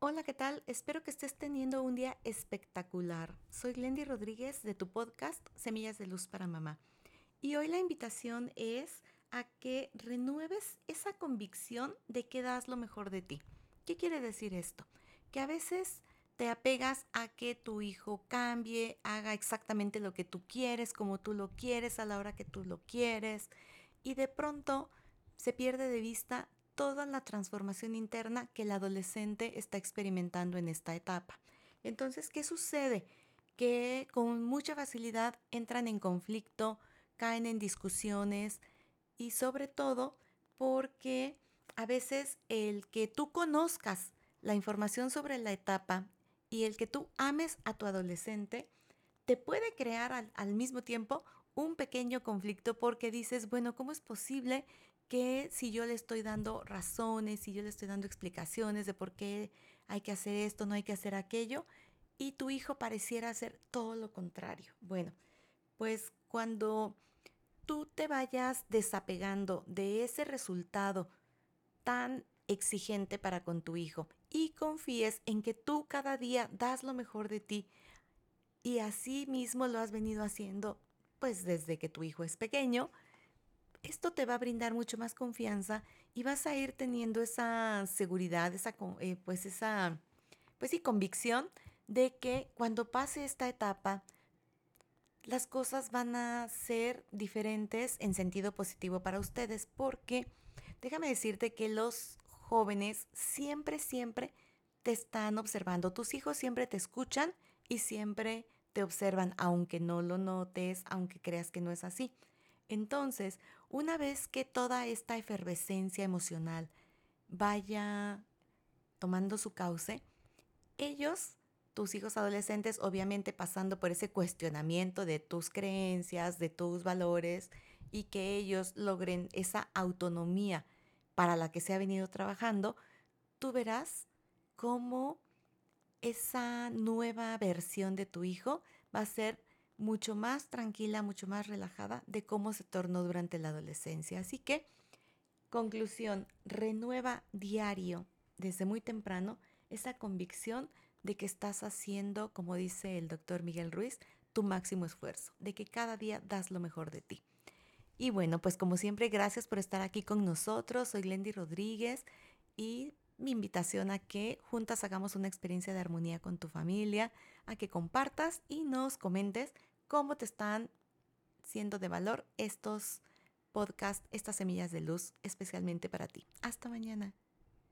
Hola, ¿qué tal? Espero que estés teniendo un día espectacular. Soy Glendy Rodríguez de tu podcast Semillas de Luz para Mamá. Y hoy la invitación es a que renueves esa convicción de que das lo mejor de ti. ¿Qué quiere decir esto? Que a veces te apegas a que tu hijo cambie, haga exactamente lo que tú quieres, como tú lo quieres, a la hora que tú lo quieres, y de pronto se pierde de vista toda la transformación interna que el adolescente está experimentando en esta etapa. Entonces, ¿qué sucede? Que con mucha facilidad entran en conflicto, caen en discusiones y sobre todo porque a veces el que tú conozcas la información sobre la etapa y el que tú ames a tu adolescente te puede crear al, mismo tiempo un pequeño conflicto porque dices, bueno, ¿cómo es posible que si yo le estoy dando razones, si yo le estoy dando explicaciones de por qué hay que hacer esto, no hay que hacer aquello, y tu hijo pareciera hacer todo lo contrario. Bueno, pues cuando tú te vayas desapegando de ese resultado tan exigente para con tu hijo y confíes en que tú cada día das lo mejor de ti y así mismo lo has venido haciendo pues desde que tu hijo es pequeño, esto te va a brindar mucho más confianza y vas a ir teniendo esa seguridad, esa, eh, pues esa, pues sí, convicción de que cuando pase esta etapa, las cosas van a ser diferentes en sentido positivo para ustedes, porque déjame decirte que los jóvenes siempre, siempre te están observando. Tus hijos siempre te escuchan y siempre te observan, aunque no lo notes, aunque creas que no es así. Entonces, una vez que toda esta efervescencia emocional vaya tomando su cauce, ellos, tus hijos adolescentes, obviamente pasando por ese cuestionamiento de tus creencias, de tus valores, y que ellos logren esa autonomía para la que se ha venido trabajando, tú verás cómo esa nueva versión de tu hijo va a ser mucho más tranquila, mucho más relajada de cómo se tornó durante la adolescencia. Así que, conclusión, renueva diario, desde muy temprano, esa convicción de que estás haciendo, como dice el doctor Miguel Ruiz, tu máximo esfuerzo, de que cada día das lo mejor de ti. Y bueno, pues como siempre, gracias por estar aquí con nosotros. Soy Lendy Rodríguez y mi invitación a que juntas hagamos una experiencia de armonía con tu familia, a que compartas y nos comentes cómo te están siendo de valor estos podcasts, estas semillas de luz, especialmente para ti. Hasta mañana.